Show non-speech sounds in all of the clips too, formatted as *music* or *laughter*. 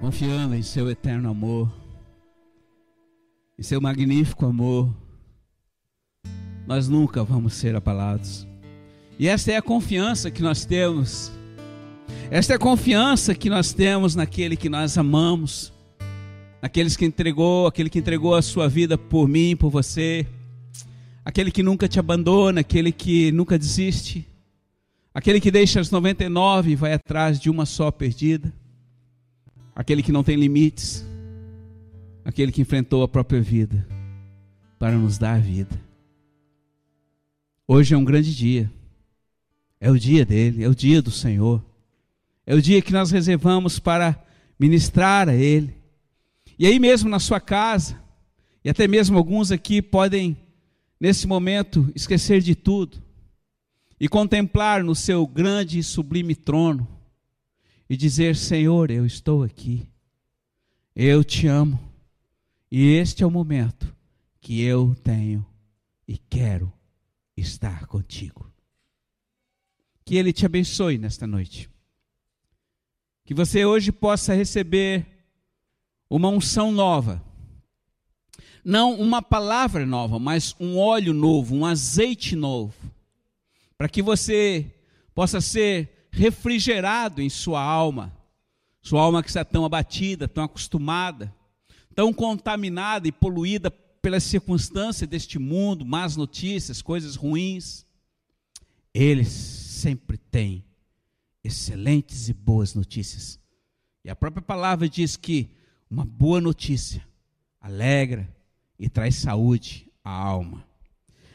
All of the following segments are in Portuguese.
confiando em seu eterno amor, em seu magnífico amor, nós nunca vamos ser abalados. E esta é a confiança que nós temos, esta é a confiança que nós temos naquele que nós amamos, naqueles que entregou, aquele que entregou a sua vida por mim, por você, aquele que nunca te abandona, aquele que nunca desiste, aquele que deixa as 99 e vai atrás de uma só perdida aquele que não tem limites, aquele que enfrentou a própria vida para nos dar a vida. Hoje é um grande dia, é o dia dele, é o dia do Senhor, é o dia que nós reservamos para ministrar a Ele. E aí mesmo na sua casa, e até mesmo alguns aqui podem, nesse momento, esquecer de tudo e contemplar no seu grande e sublime trono e dizer: Senhor, eu estou aqui, eu te amo, e este é o momento que eu tenho e quero estar contigo. Que Ele te abençoe nesta noite. Que você hoje possa receber uma unção nova. Não uma palavra nova, mas um óleo novo, um azeite novo. Para que você possa ser refrigerado em sua alma, sua alma que está tão abatida, tão acostumada, tão contaminada e poluída pelas circunstâncias deste mundo, más notícias, coisas ruins. Ele sempre tem excelentes e boas notícias. E a própria palavra diz que uma boa notícia alegra e traz saúde à alma.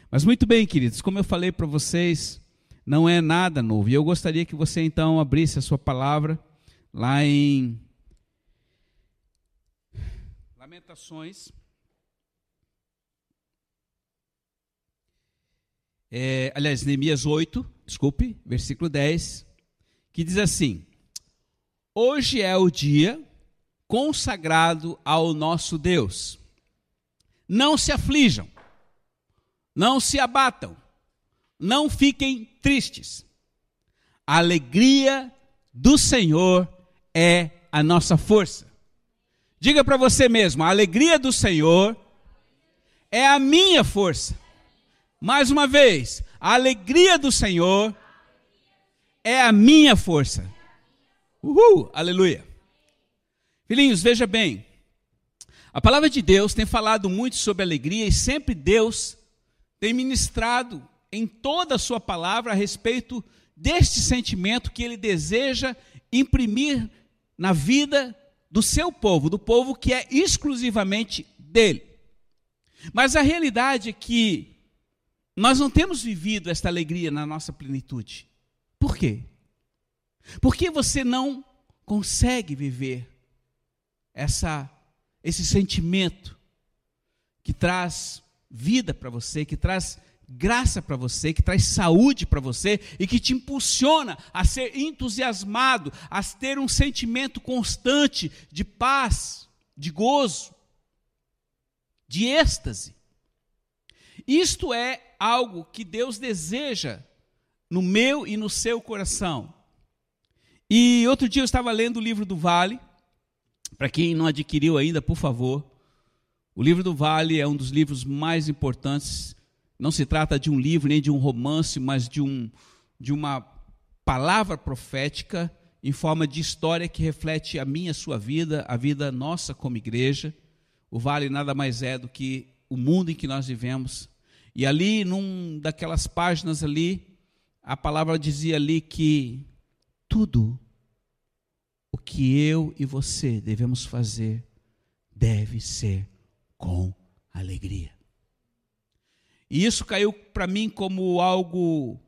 Mas muito bem, queridos, como eu falei para vocês, não é nada novo. E eu gostaria que você então abrisse a sua palavra lá em Lamentações. É, aliás, Neemias 8, desculpe, versículo 10, que diz assim: Hoje é o dia consagrado ao nosso Deus. Não se aflijam, não se abatam não fiquem tristes. A alegria do Senhor é a nossa força. Diga para você mesmo: a alegria do Senhor é a minha força. Mais uma vez, a alegria do Senhor é a minha força. Uhul, aleluia. Filhinhos, veja bem. A palavra de Deus tem falado muito sobre alegria e sempre Deus tem ministrado em toda a sua palavra a respeito deste sentimento que ele deseja imprimir na vida do seu povo, do povo que é exclusivamente dele. Mas a realidade é que nós não temos vivido esta alegria na nossa plenitude. Por quê? Porque você não consegue viver essa esse sentimento que traz vida para você, que traz graça para você, que traz saúde para você e que te impulsiona a ser entusiasmado, a ter um sentimento constante de paz, de gozo, de êxtase. Isto é algo que Deus deseja no meu e no seu coração. E outro dia eu estava lendo o livro do Vale, para quem não adquiriu ainda, por favor. O livro do Vale é um dos livros mais importantes não se trata de um livro nem de um romance, mas de, um, de uma palavra profética em forma de história que reflete a minha, a sua vida, a vida nossa como igreja. O vale nada mais é do que o mundo em que nós vivemos. E ali, num daquelas páginas ali, a palavra dizia ali que tudo o que eu e você devemos fazer deve ser com alegria. E isso caiu para mim como algo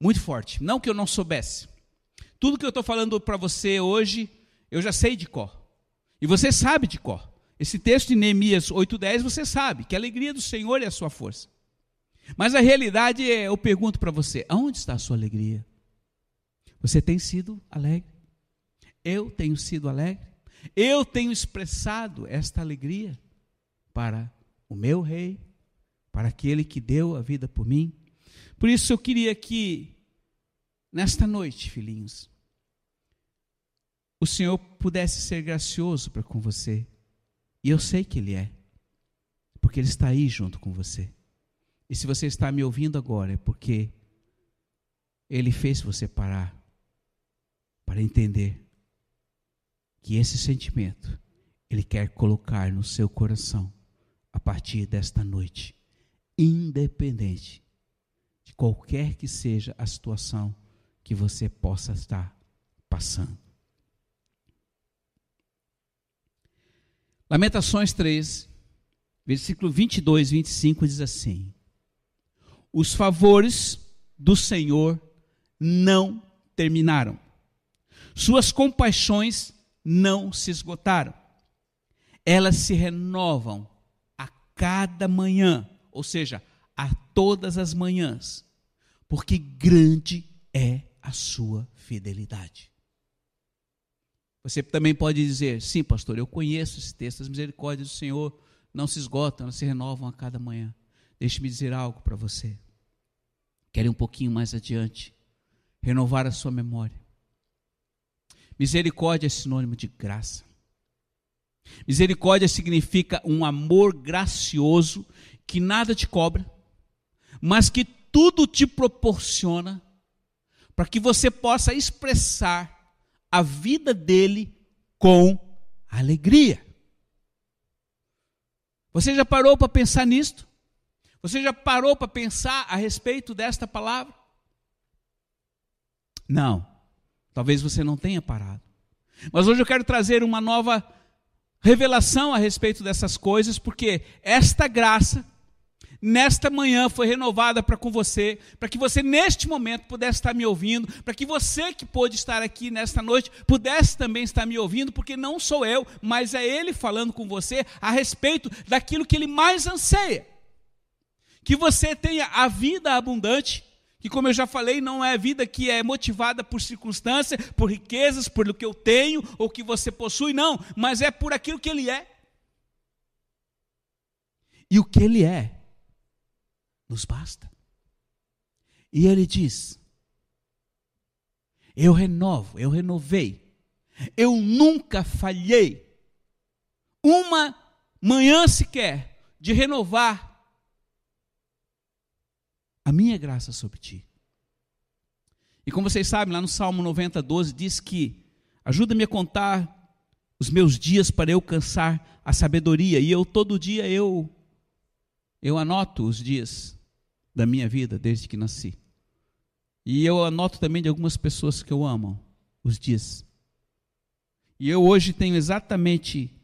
muito forte. Não que eu não soubesse. Tudo que eu estou falando para você hoje, eu já sei de cor. E você sabe de cor. Esse texto de Neemias 8,10 você sabe que a alegria do Senhor é a sua força. Mas a realidade é, eu pergunto para você: aonde está a sua alegria? Você tem sido alegre? Eu tenho sido alegre? Eu tenho expressado esta alegria para o meu rei, para aquele que deu a vida por mim. Por isso eu queria que, nesta noite, filhinhos, o Senhor pudesse ser gracioso para com você. E eu sei que Ele é, porque Ele está aí junto com você. E se você está me ouvindo agora, é porque Ele fez você parar para entender que esse sentimento Ele quer colocar no seu coração a partir desta noite, independente de qualquer que seja a situação que você possa estar passando. Lamentações 3, versículo 22, 25 diz assim: Os favores do Senhor não terminaram, suas compaixões não se esgotaram, elas se renovam a cada manhã, ou seja, a todas as manhãs, porque grande é a sua fidelidade. Você também pode dizer: sim, pastor, eu conheço esse texto, as misericórdias do Senhor não se esgotam, elas se renovam a cada manhã. Deixe-me dizer algo para você. Quer ir um pouquinho mais adiante, renovar a sua memória. Misericórdia é sinônimo de graça. Misericórdia significa um amor gracioso que nada te cobra, mas que tudo te proporciona para que você possa expressar a vida dele com alegria. Você já parou para pensar nisto? Você já parou para pensar a respeito desta palavra? Não. Talvez você não tenha parado. Mas hoje eu quero trazer uma nova revelação a respeito dessas coisas, porque esta graça nesta manhã foi renovada para com você, para que você neste momento pudesse estar me ouvindo, para que você que pôde estar aqui nesta noite pudesse também estar me ouvindo, porque não sou eu, mas é Ele falando com você a respeito daquilo que Ele mais anseia. Que você tenha a vida abundante, que como eu já falei, não é vida que é motivada por circunstância, por riquezas, por o que eu tenho ou que você possui, não, mas é por aquilo que Ele é. E o que Ele é nos basta. E ele diz: Eu renovo, eu renovei, eu nunca falhei uma manhã sequer de renovar a minha graça sobre ti. E como vocês sabem, lá no Salmo 90, 12, diz que ajuda-me a contar os meus dias para eu alcançar a sabedoria. E eu todo dia eu eu anoto os dias da minha vida desde que nasci. E eu anoto também de algumas pessoas que eu amo, os dias. E eu hoje tenho exatamente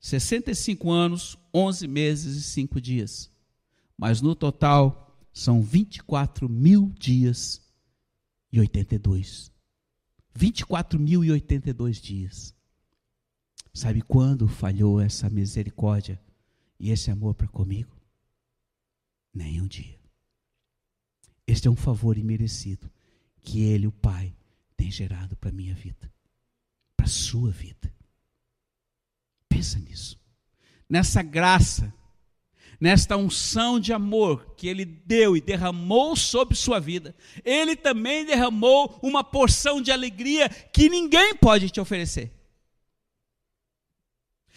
65 anos, 11 meses e 5 dias. Mas no total são 24 mil dias e 82. 24 mil e 82 dias. Sabe quando falhou essa misericórdia e esse amor para comigo? Nenhum dia. Este é um favor imerecido que Ele, o Pai, tem gerado para a minha vida, para a sua vida. Pensa nisso. Nessa graça, nesta unção de amor que Ele deu e derramou sobre sua vida, Ele também derramou uma porção de alegria que ninguém pode te oferecer.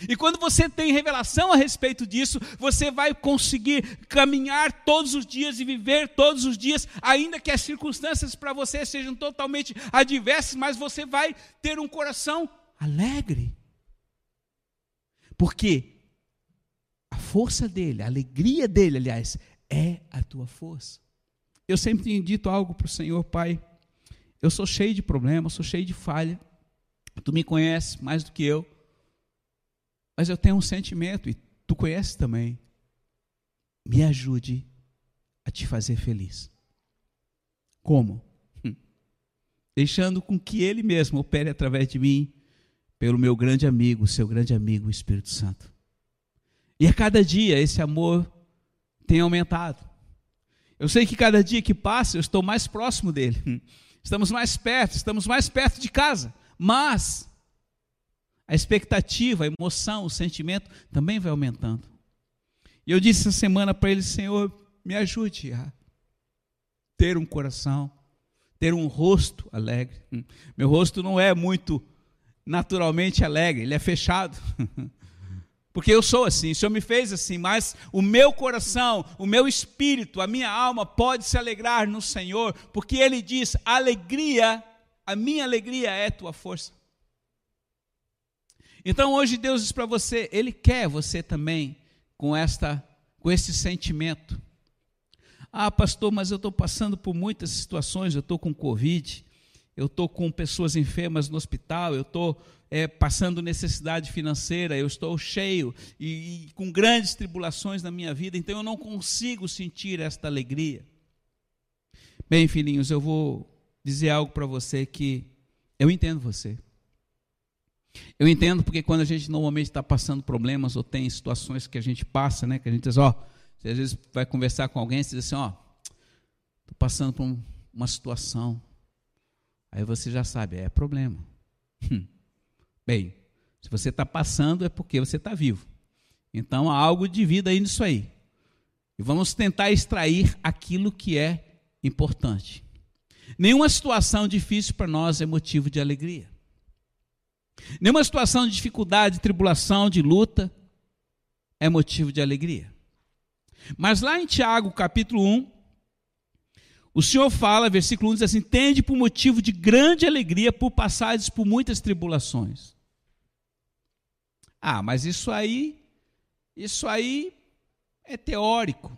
E quando você tem revelação a respeito disso, você vai conseguir caminhar todos os dias e viver todos os dias, ainda que as circunstâncias para você sejam totalmente adversas, mas você vai ter um coração alegre. Porque a força dele, a alegria dele, aliás, é a tua força. Eu sempre tenho dito algo para o Senhor, Pai. Eu sou cheio de problemas, sou cheio de falha. Tu me conheces mais do que eu. Mas eu tenho um sentimento, e tu conheces também. Me ajude a te fazer feliz. Como? Hum. Deixando com que Ele mesmo opere através de mim, pelo meu grande amigo, seu grande amigo, o Espírito Santo. E a cada dia esse amor tem aumentado. Eu sei que cada dia que passa eu estou mais próximo dele. Hum. Estamos mais perto, estamos mais perto de casa. Mas a expectativa, a emoção, o sentimento também vai aumentando. E eu disse essa semana para ele: Senhor, me ajude a ter um coração, ter um rosto alegre. Hum. Meu rosto não é muito naturalmente alegre, ele é fechado. *laughs* Porque eu sou assim, o Senhor me fez assim, mas o meu coração, o meu espírito, a minha alma pode se alegrar no Senhor, porque Ele diz: alegria, a minha alegria é tua força. Então hoje Deus diz para você, Ele quer você também com esta, com esse sentimento. Ah, pastor, mas eu estou passando por muitas situações, eu estou com Covid, eu estou com pessoas enfermas no hospital, eu estou é, passando necessidade financeira, eu estou cheio e, e com grandes tribulações na minha vida, então eu não consigo sentir esta alegria. Bem, filhinhos, eu vou dizer algo para você que eu entendo você. Eu entendo porque quando a gente normalmente está passando problemas ou tem situações que a gente passa, né, que a gente diz, ó, você às vezes vai conversar com alguém e diz assim, ó, estou passando por uma situação. Aí você já sabe, é problema. Hum. Bem, se você está passando é porque você está vivo. Então há algo de vida aí nisso aí. E vamos tentar extrair aquilo que é importante. Nenhuma situação difícil para nós é motivo de alegria. Nenhuma situação de dificuldade, de tribulação, de luta é motivo de alegria. Mas lá em Tiago, capítulo 1, o Senhor fala, versículo 1 diz assim: Tende por motivo de grande alegria por passagens por muitas tribulações. Ah, mas isso aí, isso aí é teórico.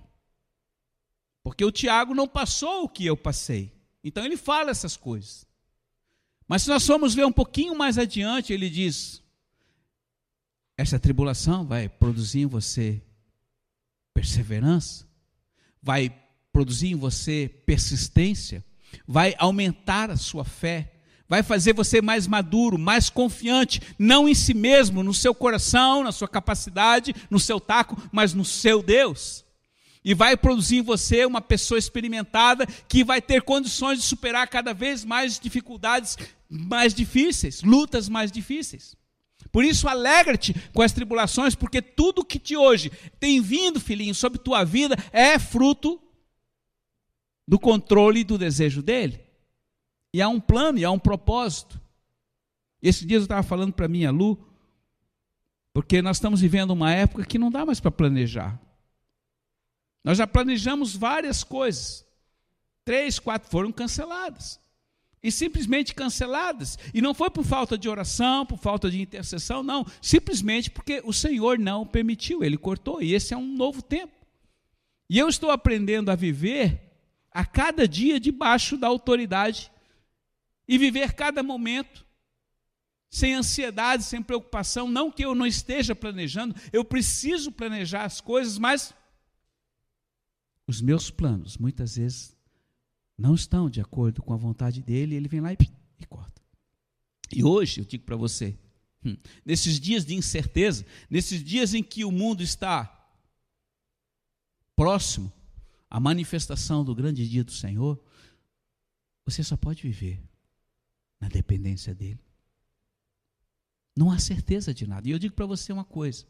Porque o Tiago não passou o que eu passei. Então ele fala essas coisas. Mas se nós formos ver um pouquinho mais adiante, ele diz: essa tribulação vai produzir em você perseverança, vai produzir em você persistência, vai aumentar a sua fé, vai fazer você mais maduro, mais confiante, não em si mesmo, no seu coração, na sua capacidade, no seu taco, mas no seu Deus. E vai produzir em você uma pessoa experimentada que vai ter condições de superar cada vez mais dificuldades mais difíceis, lutas mais difíceis. Por isso, alegra-te com as tribulações, porque tudo que te hoje tem vindo, filhinho, sobre tua vida é fruto do controle e do desejo dele. E há um plano, e há um propósito. Esse dia eu estava falando para mim, a Lu, porque nós estamos vivendo uma época que não dá mais para planejar. Nós já planejamos várias coisas. Três, quatro foram canceladas. E simplesmente canceladas. E não foi por falta de oração, por falta de intercessão, não. Simplesmente porque o Senhor não permitiu, Ele cortou. E esse é um novo tempo. E eu estou aprendendo a viver a cada dia debaixo da autoridade e viver cada momento sem ansiedade, sem preocupação. Não que eu não esteja planejando, eu preciso planejar as coisas, mas os meus planos muitas vezes não estão de acordo com a vontade dele, ele vem lá e, e corta. E hoje eu digo para você, hum, nesses dias de incerteza, nesses dias em que o mundo está próximo à manifestação do grande dia do Senhor, você só pode viver na dependência dele. Não há certeza de nada. E eu digo para você uma coisa: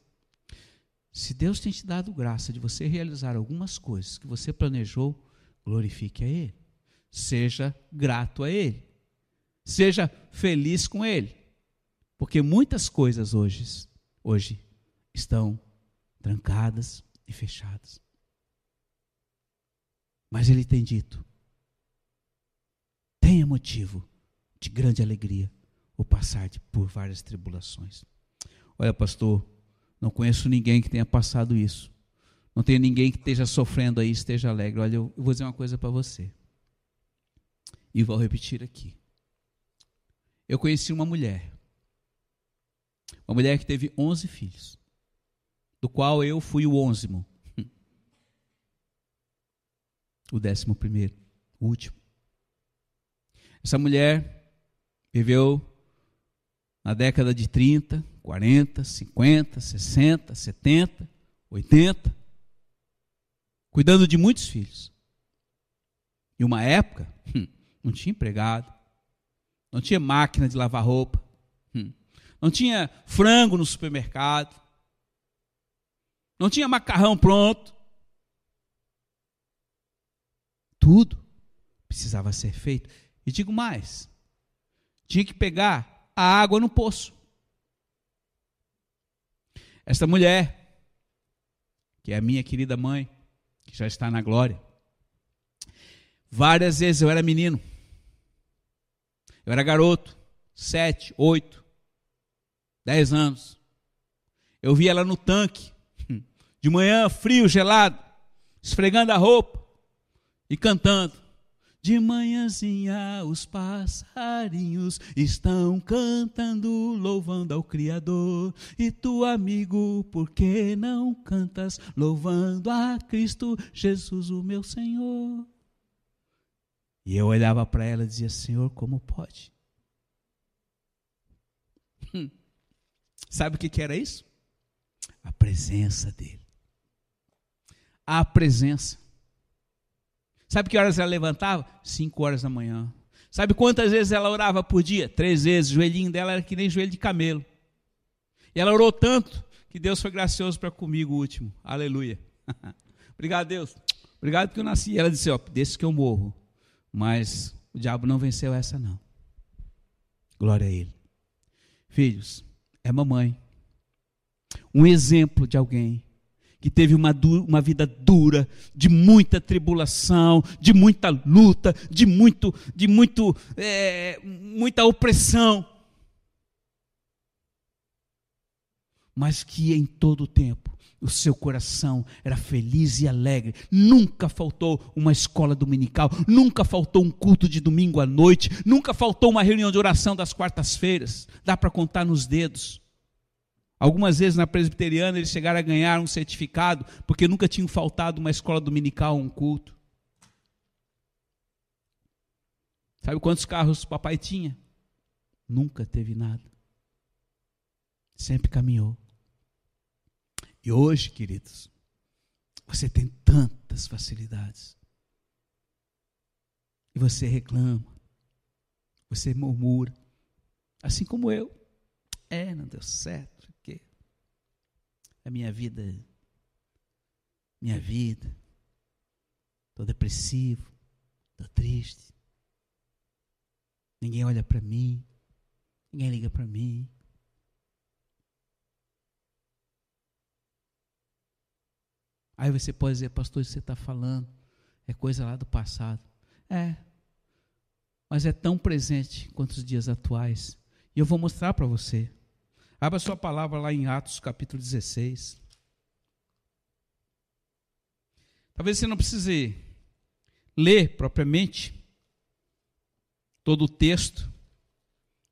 se Deus tem te dado graça de você realizar algumas coisas que você planejou, glorifique a Ele. Seja grato a Ele. Seja feliz com Ele. Porque muitas coisas hoje, hoje estão trancadas e fechadas. Mas Ele tem dito: tenha motivo de grande alegria o passar por várias tribulações. Olha, pastor, não conheço ninguém que tenha passado isso. Não tenho ninguém que esteja sofrendo aí, esteja alegre. Olha, eu vou dizer uma coisa para você. E vou repetir aqui. Eu conheci uma mulher. Uma mulher que teve 11 filhos. Do qual eu fui o onzimo. *laughs* O décimo primeiro. O último. Essa mulher viveu na década de 30, 40, 50, 60, 70, 80, cuidando de muitos filhos. E uma época, hum, não tinha empregado, não tinha máquina de lavar roupa, hum, não tinha frango no supermercado, não tinha macarrão pronto. Tudo precisava ser feito. E digo mais: tinha que pegar a água no poço. Esta mulher, que é a minha querida mãe, que já está na glória, várias vezes eu era menino, eu era garoto, sete, oito, dez anos. Eu via ela no tanque, *laughs* de manhã, frio, gelado, esfregando a roupa e cantando. De manhãzinha os passarinhos estão cantando, louvando ao Criador. E tu, amigo, por que não cantas, louvando a Cristo Jesus, o meu Senhor? E eu olhava para ela e dizia: Senhor, como pode? Hum. Sabe o que, que era isso? A presença dele. A presença. Sabe que horas ela levantava? Cinco horas da manhã. Sabe quantas vezes ela orava por dia? Três vezes. O joelhinho dela era que nem joelho de camelo. E ela orou tanto que Deus foi gracioso para comigo o último. Aleluia. *laughs* Obrigado, Deus. Obrigado porque eu nasci. E ela disse: Ó, desse que eu morro. Mas o diabo não venceu essa, não. Glória a Ele. Filhos, é mamãe. Um exemplo de alguém que teve uma, uma vida dura, de muita tribulação, de muita luta, de muito, de muito, é, muita opressão, mas que em todo o tempo o seu coração era feliz e alegre. Nunca faltou uma escola dominical, nunca faltou um culto de domingo à noite, nunca faltou uma reunião de oração das quartas-feiras. Dá para contar nos dedos. Algumas vezes na presbiteriana eles chegaram a ganhar um certificado porque nunca tinham faltado uma escola dominical, um culto. Sabe quantos carros o papai tinha? Nunca teve nada. Sempre caminhou. E hoje, queridos, você tem tantas facilidades. E você reclama. Você murmura. Assim como eu. É, não deu certo a minha vida, minha vida. Estou depressivo, estou triste. Ninguém olha para mim, ninguém liga para mim. Aí você pode dizer, pastor, você está falando é coisa lá do passado. É, mas é tão presente quanto os dias atuais. E eu vou mostrar para você. Abra sua palavra lá em Atos capítulo 16. Talvez você não precise ler propriamente todo o texto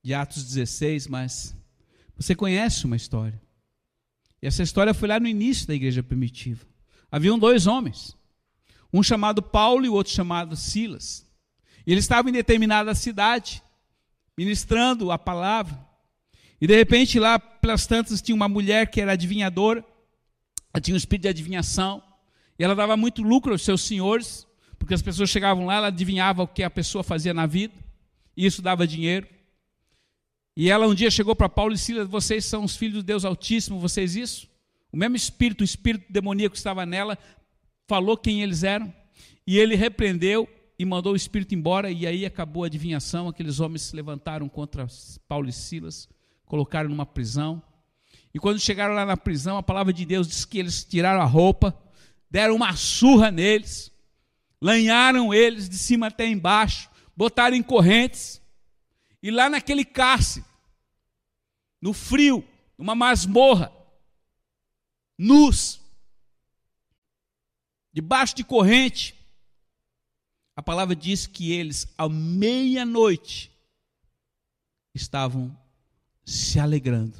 de Atos 16, mas você conhece uma história. E essa história foi lá no início da igreja primitiva. Haviam dois homens, um chamado Paulo e o outro chamado Silas. E eles estavam em determinada cidade, ministrando a palavra. E de repente, lá pelas tantas, tinha uma mulher que era adivinhadora, ela tinha um espírito de adivinhação, e ela dava muito lucro aos seus senhores, porque as pessoas chegavam lá, ela adivinhava o que a pessoa fazia na vida, e isso dava dinheiro. E ela um dia chegou para Paulo e Silas: Vocês são os filhos do Deus Altíssimo, vocês isso? O mesmo espírito, o espírito demoníaco que estava nela, falou quem eles eram, e ele repreendeu e mandou o espírito embora, e aí acabou a adivinhação. Aqueles homens se levantaram contra Paulo e Silas colocaram numa prisão. E quando chegaram lá na prisão, a palavra de Deus diz que eles tiraram a roupa, deram uma surra neles, lanharam eles de cima até embaixo, botaram em correntes, e lá naquele cárcere, no frio, numa masmorra, nus, debaixo de corrente, a palavra diz que eles, à meia-noite, estavam se alegrando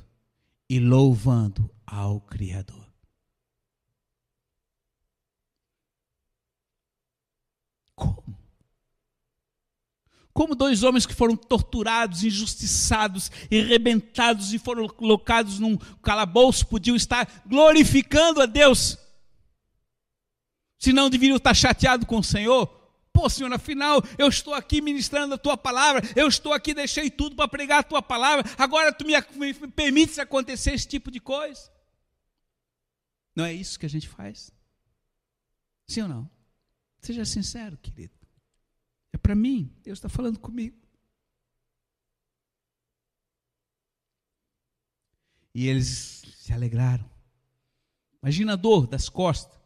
e louvando ao Criador. Como? Como dois homens que foram torturados, injustiçados e rebentados e foram colocados num calabouço podiam estar glorificando a Deus? Se não deveriam estar chateados com o Senhor? Pô, Senhor, afinal, eu estou aqui ministrando a tua palavra, eu estou aqui, deixei tudo para pregar a tua palavra, agora tu me, me permites acontecer esse tipo de coisa? Não é isso que a gente faz? Sim ou não? Seja sincero, querido. É para mim, Deus está falando comigo. E eles se alegraram. Imagina a dor das costas.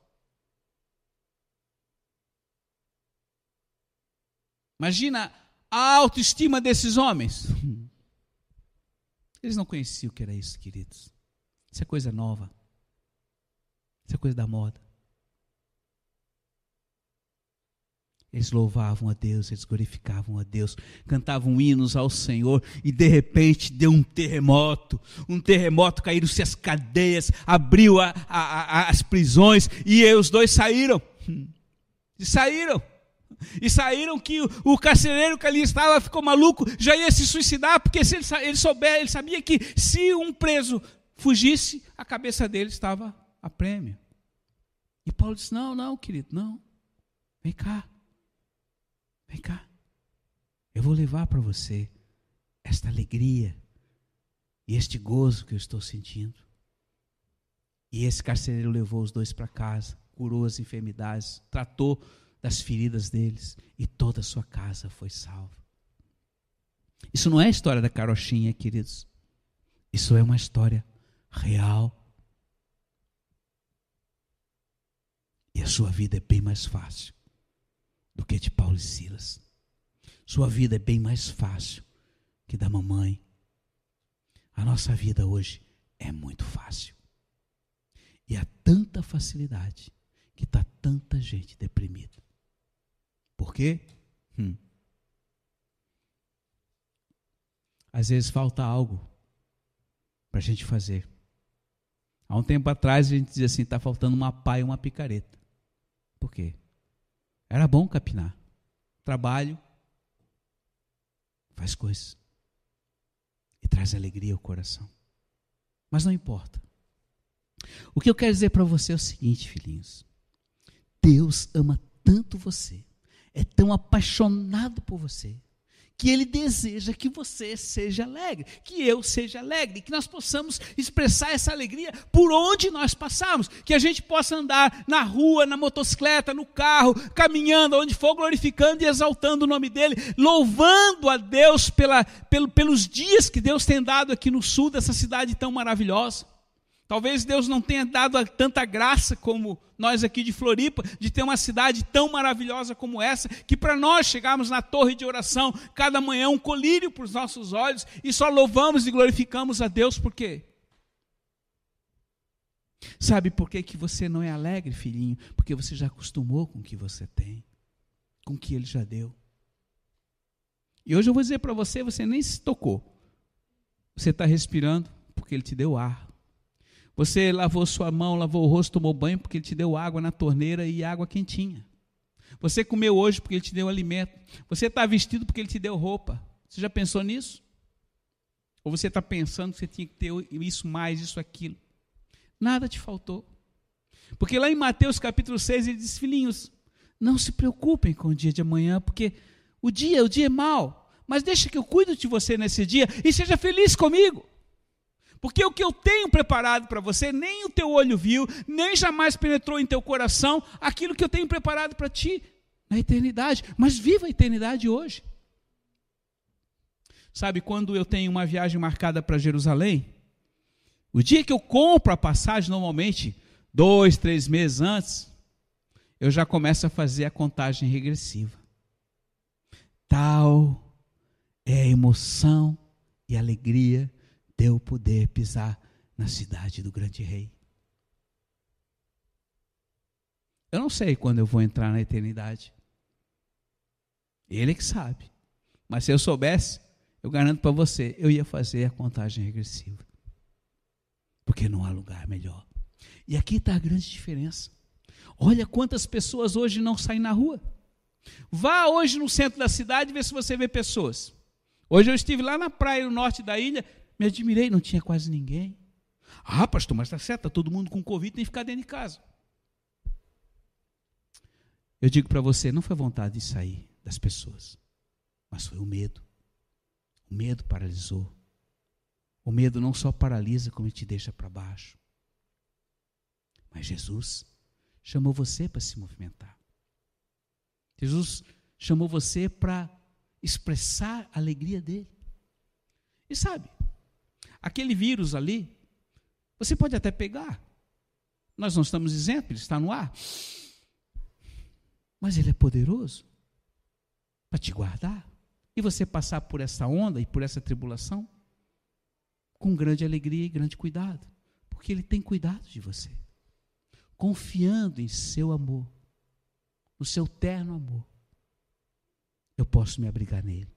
Imagina a autoestima desses homens. Eles não conheciam o que era isso, queridos. Isso é coisa nova. Isso é coisa da moda. Eles louvavam a Deus, eles glorificavam a Deus, cantavam hinos ao Senhor e de repente deu um terremoto. Um terremoto, caíram-se as cadeias, abriu a, a, a, as prisões e os dois saíram. E saíram. E saíram que o, carcereiro que ali estava ficou maluco, já ia se suicidar, porque se ele, ele souber, ele sabia que se um preso fugisse, a cabeça dele estava a prêmio. E Paulo disse: Não, não, querido, não. Vem cá. Vem cá. Eu vou levar para você esta alegria e este gozo que eu estou sentindo. E esse carcereiro levou os dois para casa, curou as enfermidades, tratou das feridas deles e toda a sua casa foi salva. Isso não é a história da carochinha, queridos. Isso é uma história real. E a sua vida é bem mais fácil do que de Paulo e Silas. Sua vida é bem mais fácil que da mamãe. A nossa vida hoje é muito fácil. E há tanta facilidade que está tanta gente deprimida. Por quê? Hum. Às vezes falta algo para a gente fazer. Há um tempo atrás a gente dizia assim: está faltando uma pá e uma picareta. Por quê? Era bom capinar. Trabalho faz coisas e traz alegria ao coração. Mas não importa. O que eu quero dizer para você é o seguinte, filhinhos. Deus ama tanto você, é tão apaixonado por você, que Ele deseja que você seja alegre, que eu seja alegre, que nós possamos expressar essa alegria por onde nós passarmos, que a gente possa andar na rua, na motocicleta, no carro, caminhando, onde for, glorificando e exaltando o nome dEle, louvando a Deus pela, pelo, pelos dias que Deus tem dado aqui no sul dessa cidade tão maravilhosa. Talvez Deus não tenha dado tanta graça como nós aqui de Floripa, de ter uma cidade tão maravilhosa como essa, que para nós chegarmos na torre de oração, cada manhã um colírio para os nossos olhos e só louvamos e glorificamos a Deus, por quê? Sabe por que, que você não é alegre, filhinho? Porque você já acostumou com o que você tem, com o que ele já deu. E hoje eu vou dizer para você: você nem se tocou. Você está respirando porque ele te deu ar. Você lavou sua mão, lavou o rosto, tomou banho porque ele te deu água na torneira e água quentinha. Você comeu hoje porque ele te deu alimento. Você está vestido porque ele te deu roupa. Você já pensou nisso? Ou você está pensando que você tinha que ter isso mais, isso, aquilo? Nada te faltou. Porque lá em Mateus capítulo 6 ele diz: Filhinhos, não se preocupem com o dia de amanhã, porque o dia, o dia é mau. Mas deixa que eu cuido de você nesse dia e seja feliz comigo. Porque o que eu tenho preparado para você, nem o teu olho viu, nem jamais penetrou em teu coração aquilo que eu tenho preparado para ti na eternidade. Mas viva a eternidade hoje. Sabe, quando eu tenho uma viagem marcada para Jerusalém, o dia que eu compro a passagem, normalmente, dois, três meses antes, eu já começo a fazer a contagem regressiva. Tal é a emoção e alegria de eu poder pisar na cidade do grande rei. Eu não sei quando eu vou entrar na eternidade. Ele é que sabe. Mas se eu soubesse, eu garanto para você, eu ia fazer a contagem regressiva. Porque não há lugar melhor. E aqui está a grande diferença. Olha quantas pessoas hoje não saem na rua. Vá hoje no centro da cidade e vê se você vê pessoas. Hoje eu estive lá na praia no norte da ilha, me admirei, não tinha quase ninguém. Ah, pastor, mas está certo, está todo mundo com Covid, tem que ficar dentro de casa. Eu digo para você, não foi vontade de sair das pessoas, mas foi o medo. O medo paralisou. O medo não só paralisa, como te deixa para baixo. Mas Jesus chamou você para se movimentar. Jesus chamou você para expressar a alegria dele. E sabe, Aquele vírus ali, Você pode até pegar. Nós não estamos isentos, ele está no ar. Mas ele é poderoso para te guardar e você passar por essa onda e por essa tribulação com grande alegria e grande cuidado, porque ele tem cuidado de você, confiando em seu amor, no seu terno amor. Eu posso me abrigar nele.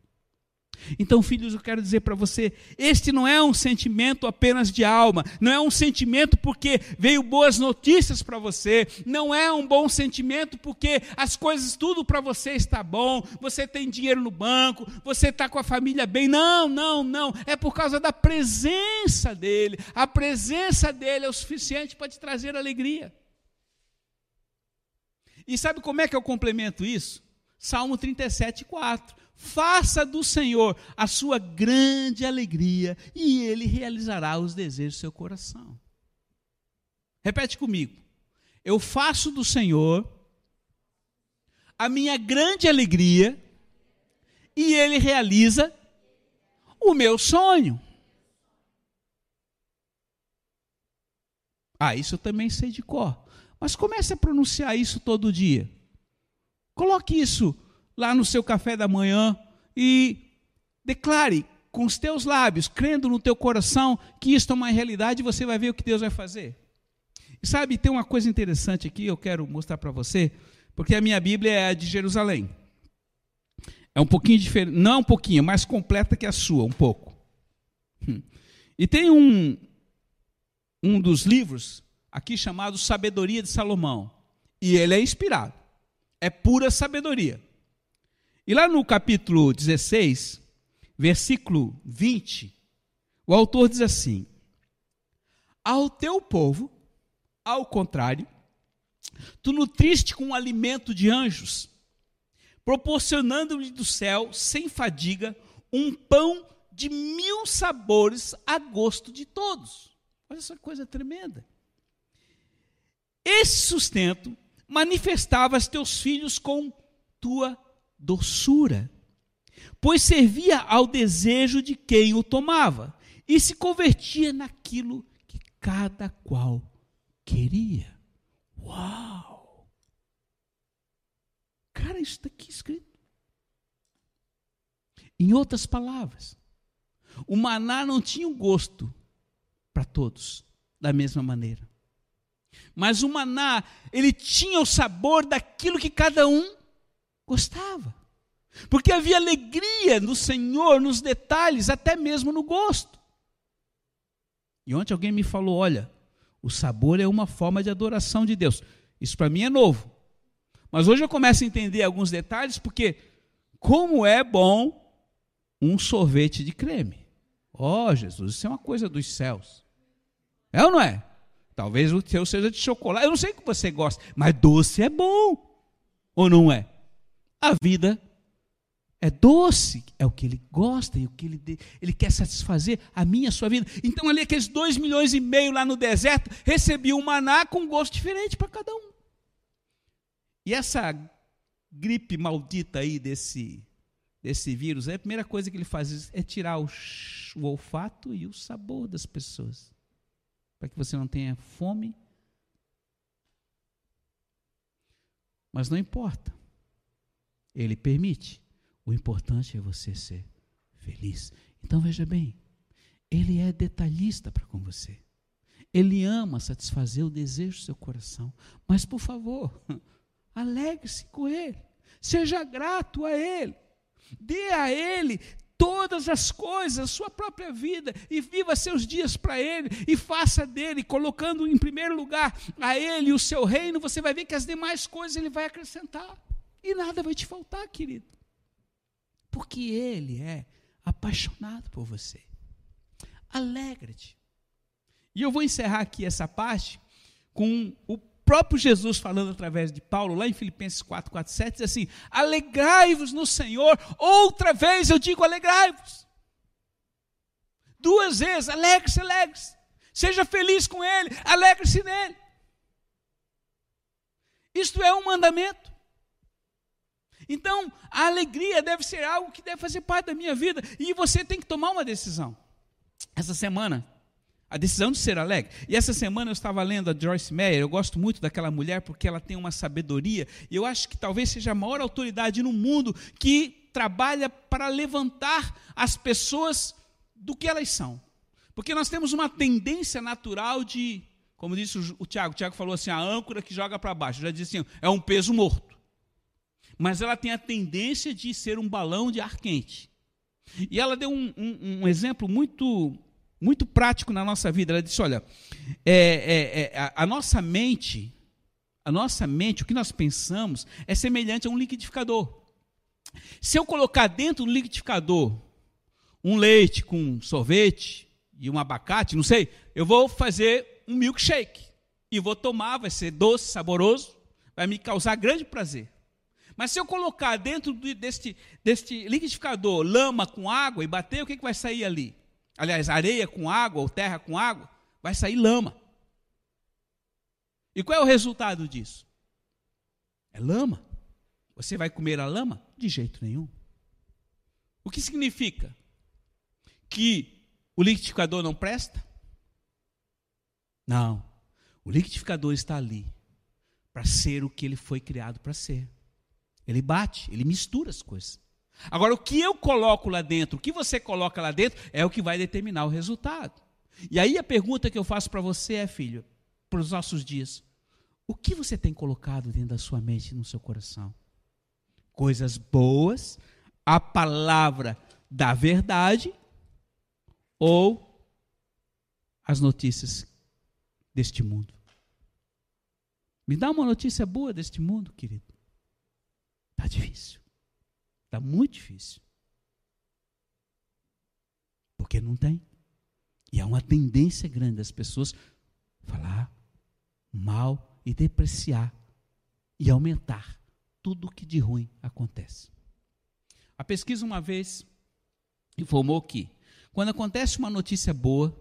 Então, filhos, eu quero dizer para você: este não é um sentimento apenas de alma, não é um sentimento porque veio boas notícias para você, não é um bom sentimento porque as coisas, tudo para você está bom, você tem dinheiro no banco, você está com a família bem. Não, não, não. É por causa da presença dEle. A presença dEle é o suficiente para te trazer alegria. E sabe como é que eu complemento isso? Salmo 37, 4 Faça do Senhor a sua grande alegria e ele realizará os desejos do seu coração. Repete comigo. Eu faço do Senhor a minha grande alegria e ele realiza o meu sonho. Ah, isso eu também sei de cor. Mas comece a pronunciar isso todo dia. Coloque isso lá no seu café da manhã e declare com os teus lábios, crendo no teu coração que isto é uma realidade, você vai ver o que Deus vai fazer. E sabe, tem uma coisa interessante aqui, eu quero mostrar para você, porque a minha Bíblia é a de Jerusalém. É um pouquinho diferente, não é um pouquinho, mais completa que a sua, um pouco. Hum. E tem um, um dos livros aqui chamado Sabedoria de Salomão. E ele é inspirado. É pura sabedoria. E lá no capítulo 16, versículo 20, o autor diz assim: Ao teu povo, ao contrário, tu nutriste com o alimento de anjos, proporcionando-lhe do céu, sem fadiga, um pão de mil sabores a gosto de todos. Olha essa coisa tremenda. Esse sustento manifestavas teus filhos com tua doçura, pois servia ao desejo de quem o tomava e se convertia naquilo que cada qual queria. Uau! Cara, isso está aqui escrito. Em outras palavras, o maná não tinha um gosto para todos da mesma maneira. Mas o maná, ele tinha o sabor daquilo que cada um Gostava. Porque havia alegria no Senhor, nos detalhes, até mesmo no gosto. E ontem alguém me falou: olha, o sabor é uma forma de adoração de Deus. Isso para mim é novo. Mas hoje eu começo a entender alguns detalhes, porque como é bom um sorvete de creme. Oh, Jesus, isso é uma coisa dos céus. É ou não é? Talvez o teu seja de chocolate. Eu não sei o que você gosta, mas doce é bom. Ou não é? A vida é doce, é o que ele gosta e o que ele, ele quer satisfazer a minha, a sua vida. Então, ali, aqueles dois milhões e meio lá no deserto, recebiam um maná com um gosto diferente para cada um. E essa gripe maldita aí desse, desse vírus, a primeira coisa que ele faz é tirar o, o olfato e o sabor das pessoas, para que você não tenha fome. Mas não importa. Ele permite. O importante é você ser feliz. Então veja bem, ele é detalhista para com você. Ele ama satisfazer o desejo do seu coração. Mas, por favor, *laughs* alegre-se com ele. Seja grato a ele. Dê a ele todas as coisas, sua própria vida, e viva seus dias para Ele, e faça dele, colocando em primeiro lugar a Ele o seu reino, você vai ver que as demais coisas Ele vai acrescentar. E nada vai te faltar, querido. Porque Ele é apaixonado por você. Alegre-te. E eu vou encerrar aqui essa parte com o próprio Jesus falando através de Paulo, lá em Filipenses 4, 4, 7, diz assim: Alegrai-vos no Senhor, outra vez eu digo alegrai-vos. Duas vezes, alegre-se, alegre-se. Seja feliz com Ele, alegre-se nele. Isto é um mandamento. Então, a alegria deve ser algo que deve fazer parte da minha vida e você tem que tomar uma decisão. Essa semana, A decisão de ser alegre. E essa semana eu estava lendo a Joyce Meyer, eu gosto muito daquela mulher porque ela tem uma sabedoria, e eu acho que talvez seja a maior autoridade no mundo que trabalha para levantar as pessoas do que elas são. Porque nós temos uma tendência natural de, como disse o, Tiago, o Tiago falou assim, a âncora que joga para baixo, eu já disse assim, é um peso morto. Mas ela tem a tendência de ser um balão de ar quente. E ela deu um, um, um exemplo muito muito prático na nossa vida. Ela disse: olha, é, é, é, a, a, nossa mente, a nossa mente, o que nós pensamos, é semelhante a um liquidificador. Se eu colocar dentro do liquidificador um leite com sorvete e um abacate, não sei, eu vou fazer um milkshake e vou tomar, vai ser doce, saboroso, vai me causar grande prazer. Mas se eu colocar dentro deste, deste liquidificador lama com água e bater, o que, que vai sair ali? aliás, areia com água ou terra com água, vai sair lama. E qual é o resultado disso? É lama. Você vai comer a lama? De jeito nenhum. O que significa? Que o liquidificador não presta? Não. O liquidificador está ali para ser o que ele foi criado para ser. Ele bate, ele mistura as coisas. Agora, o que eu coloco lá dentro, o que você coloca lá dentro, é o que vai determinar o resultado. E aí a pergunta que eu faço para você é, filho, para os nossos dias: o que você tem colocado dentro da sua mente no seu coração? Coisas boas, a palavra da verdade ou as notícias deste mundo? Me dá uma notícia boa deste mundo, querido. Está difícil. Está muito difícil. Porque não tem. E há uma tendência grande das pessoas falar mal e depreciar e aumentar tudo o que de ruim acontece. A pesquisa uma vez informou que quando acontece uma notícia boa,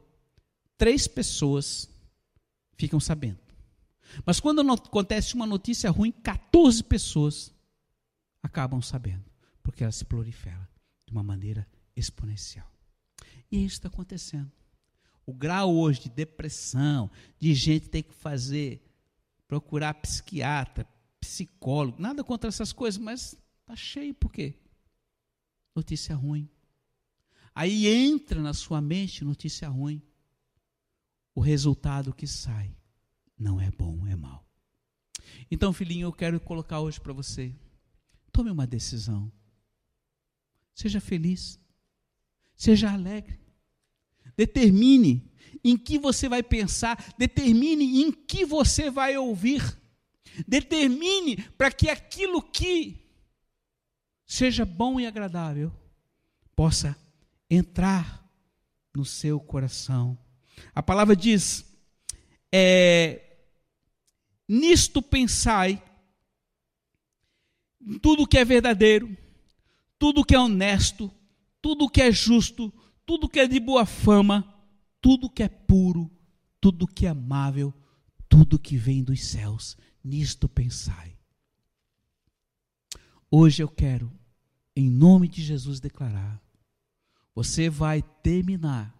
três pessoas ficam sabendo. Mas quando acontece uma notícia ruim, 14 pessoas acabam sabendo porque ela se prolifera de uma maneira exponencial. E isso está acontecendo. O grau hoje de depressão, de gente ter que fazer, procurar psiquiatra, psicólogo, nada contra essas coisas, mas está cheio, por quê? Notícia ruim. Aí entra na sua mente notícia ruim. O resultado que sai não é bom, é mal. Então, filhinho, eu quero colocar hoje para você. Tome uma decisão. Seja feliz. Seja alegre. Determine em que você vai pensar, determine em que você vai ouvir. Determine para que aquilo que seja bom e agradável possa entrar no seu coração. A palavra diz: é, nisto pensai, tudo que é verdadeiro, tudo que é honesto, tudo que é justo, tudo que é de boa fama, tudo que é puro, tudo que é amável, tudo que vem dos céus, nisto pensai. Hoje eu quero, em nome de Jesus, declarar: você vai terminar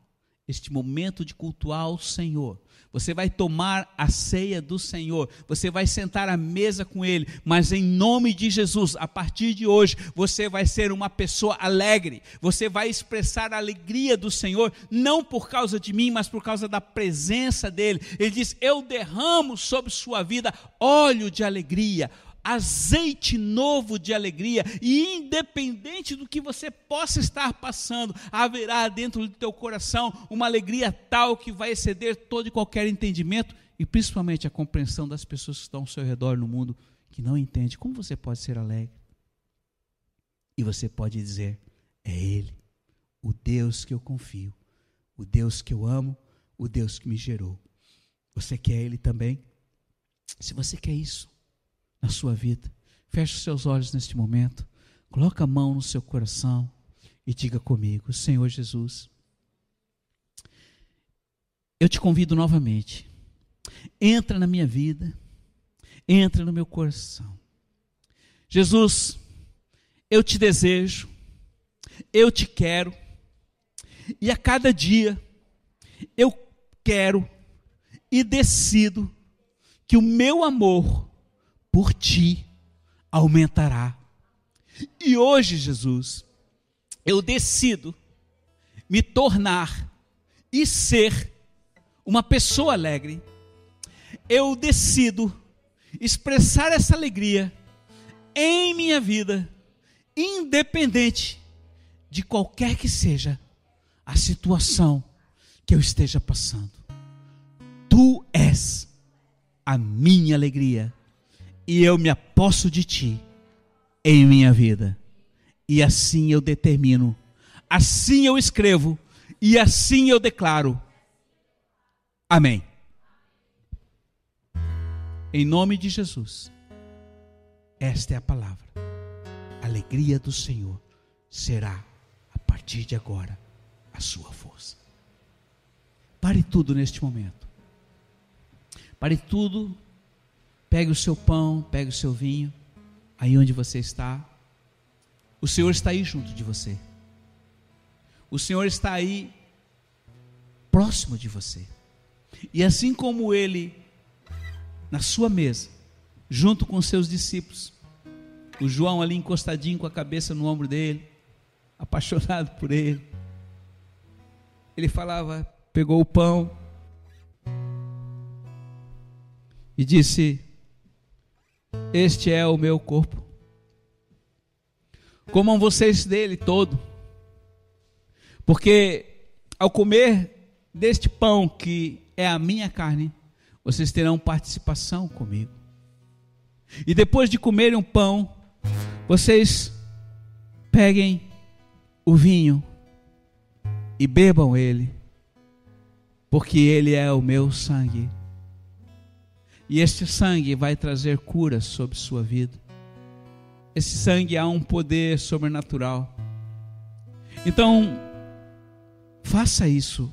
este momento de cultuar ao Senhor. Você vai tomar a ceia do Senhor, você vai sentar à mesa com Ele, mas em nome de Jesus, a partir de hoje, você vai ser uma pessoa alegre, você vai expressar a alegria do Senhor, não por causa de mim, mas por causa da presença dEle. Ele diz: Eu derramo sobre sua vida óleo de alegria, azeite novo de alegria, e independente do que você possa estar passando, haverá dentro do teu coração uma alegria tal que vai exceder todo e qualquer entendimento, e principalmente a compreensão das pessoas que estão ao seu redor no mundo, que não entende como você pode ser alegre. E você pode dizer: é Ele, o Deus que eu confio, o Deus que eu amo, o Deus que me gerou. Você quer Ele também? Se você quer isso, na sua vida. Feche os seus olhos neste momento. Coloque a mão no seu coração e diga comigo: Senhor Jesus, eu te convido novamente. Entra na minha vida, entra no meu coração. Jesus, eu te desejo, eu te quero, e a cada dia eu quero e decido que o meu amor por ti aumentará. E hoje, Jesus, eu decido me tornar e ser uma pessoa alegre. Eu decido expressar essa alegria em minha vida, independente de qualquer que seja a situação que eu esteja passando. Tu és a minha alegria e eu me aposto de ti em minha vida. E assim eu determino, assim eu escrevo e assim eu declaro. Amém. Em nome de Jesus. Esta é a palavra. A alegria do Senhor será, a partir de agora, a sua força. Pare tudo neste momento. Pare tudo. Pegue o seu pão, pegue o seu vinho, aí onde você está. O Senhor está aí junto de você. O Senhor está aí próximo de você. E assim como ele na sua mesa, junto com seus discípulos, o João ali encostadinho com a cabeça no ombro dele, *laughs* apaixonado por ele. Ele falava, pegou o pão e disse: Este é o meu corpo. Comam vocês dele todo, porque ao comer deste pão que é a minha carne, vocês terão participação comigo. E depois de comerem um pão, vocês peguem o vinho e bebam ele, porque ele é o meu sangue. E este sangue vai trazer cura sobre sua vida. Esse sangue há um poder sobrenatural. Então, faça isso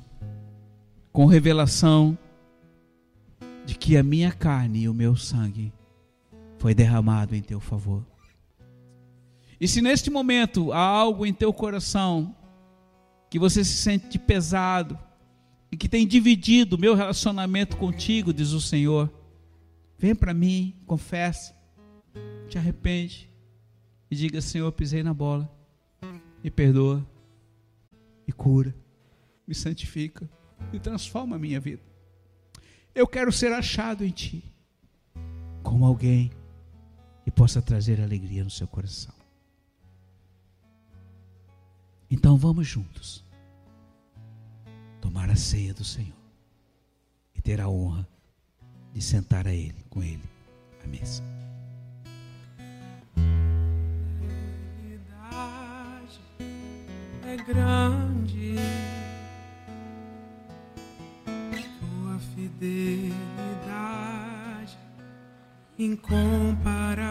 com revelação de que a minha carne e o meu sangue foi derramado em teu favor. E se neste momento há algo em teu coração que você se sente pesado e que tem dividido o meu relacionamento contigo, diz o Senhor, vem para mim, confessa, te arrepende e diga: Senhor, pisei na bola, me perdoa, me cura, me santifica e transforma a minha vida. Eu quero ser achado em Ti como alguém que possa trazer alegria no seu coração. Então vamos juntos tomar a ceia do Senhor e ter a honra de sentar a Ele, com Ele, à mesa. É grande tua fidelidade, incomparável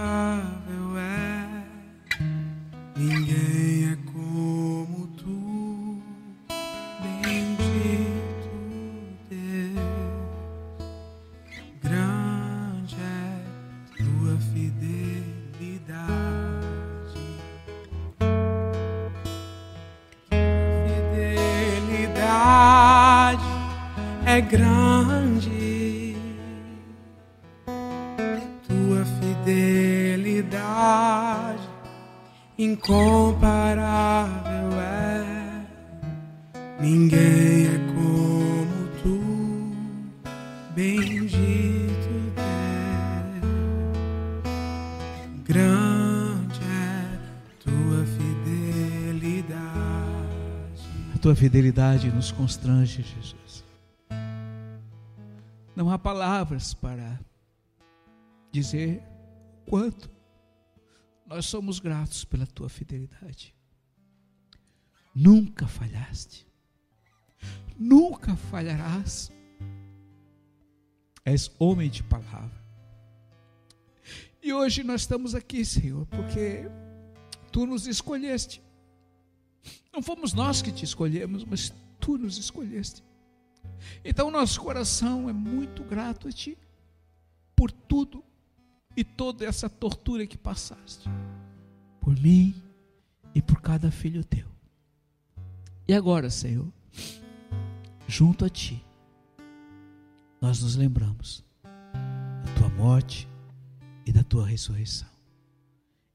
tua fidelidade nos constrange, Jesus. Não há palavras para dizer quanto nós somos gratos pela tua fidelidade. Nunca falhaste, nunca falharás. És homem de palavra. E hoje nós estamos aqui, Senhor, porque tu nos escolheste. Não fomos nós que te escolhemos, mas tu nos escolheste. Então nosso coração é muito grato a ti por tudo e toda essa tortura que passaste por mim e por cada filho teu. E agora, Senhor, junto a ti, nós nos lembramos da tua morte e da tua ressurreição.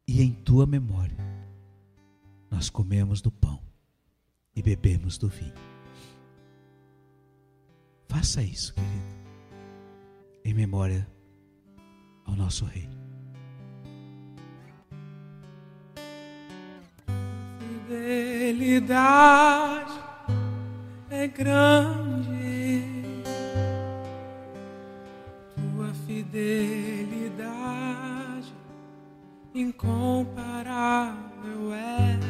E em tua memória, nós comemos do pão e bebemos do vinho. Faça isso, querido, em memória ao nosso Rei. Fidelidade é grande, tua fidelidade incomparável é.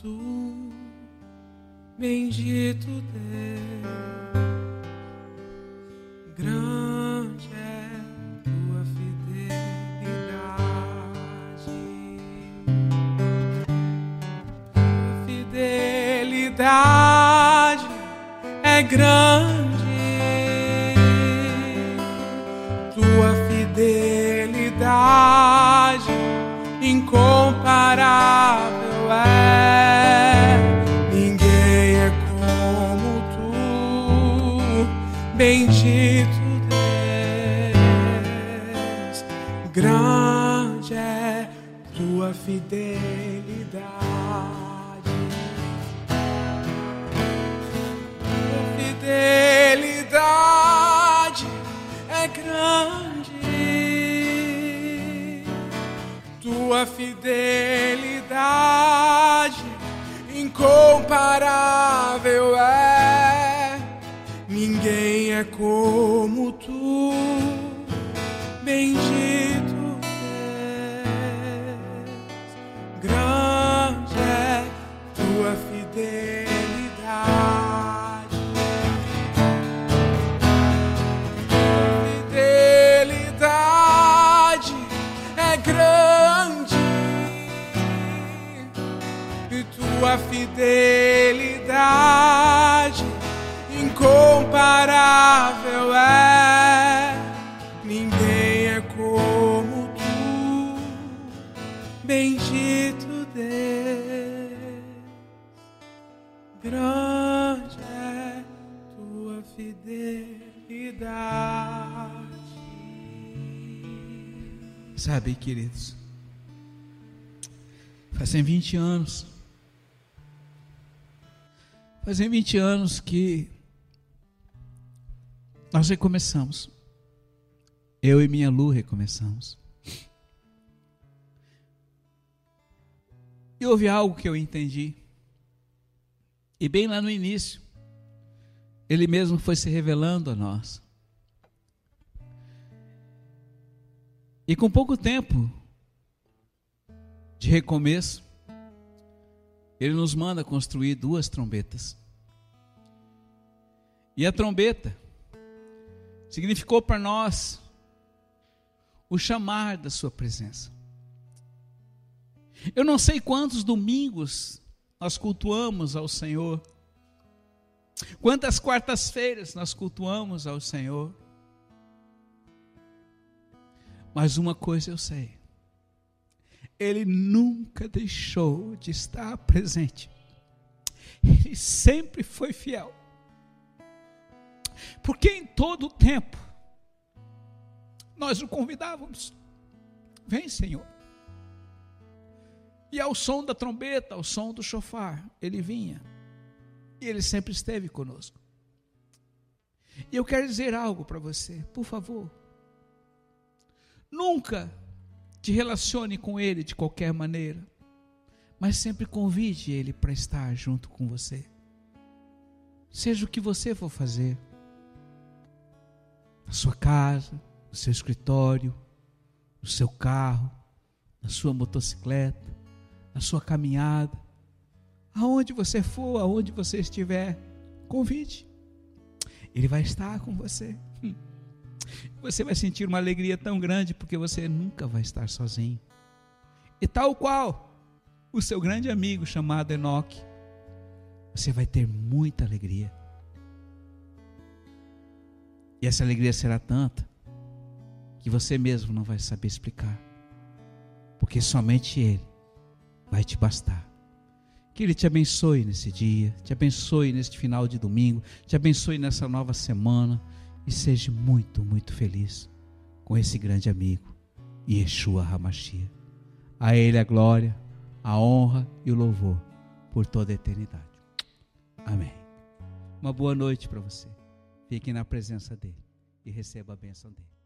Tu, bendito Deus. Grande é tua fidelidade. Tua fidelidade é grande. Tua fidelidade incomparável é. Bendito Deus. Grande é tua fidelidade. Tua fidelidade é grande. Tua fidelidade incomparável é. Ninguém é como tu, bendito Deus. Grande é tua fidelidade. Fidelidade é grande e tua fidelidade incomparável é. Ninguém é como tu, bendito Deus. Grande é tua fidelidade. Sabe, queridos, fazem 20 anos, fazem 20 anos que nós recomeçamos. Eu e minha Lu recomeçamos. E houve algo que eu entendi. E bem lá no início, ele mesmo foi se revelando a nós. E com pouco tempo de recomeço, ele nos manda construir duas trombetas. E a trombeta significou para nós o chamar da Sua presença. Eu não sei quantos domingos nós cultuamos ao Senhor, quantas quartas-feiras nós cultuamos ao Senhor, mas uma coisa eu sei, Ele nunca deixou de estar presente, Ele sempre foi fiel, porque em todo o tempo, nós o convidávamos, vem Senhor, e ao som da trombeta, ao som do chofar, ele vinha. E ele sempre esteve conosco. E eu quero dizer algo para você, por favor. Nunca te relacione com ele de qualquer maneira, mas sempre convide ele para estar junto com você. Seja o que você for fazer, na sua casa, no seu escritório, no seu carro, na sua motocicleta, na sua caminhada, aonde você for, aonde você estiver, convide. Ele vai estar com você. *laughs* Você vai sentir uma alegria tão grande porque você nunca vai estar sozinho. E tal qual o seu grande amigo chamado Enoque, você vai ter muita alegria. E essa alegria será tanta que você mesmo não vai saber explicar. Porque somente Ele vai te bastar. Que Ele te abençoe nesse dia, te abençoe neste final de domingo, te abençoe nessa nova semana e seja muito, muito feliz com esse grande amigo, Yeshua Hamashia. A Ele a glória, a honra e o louvor por toda a eternidade. Amém. Uma boa noite para você. Fique na presença dEle e receba a bênção dEle.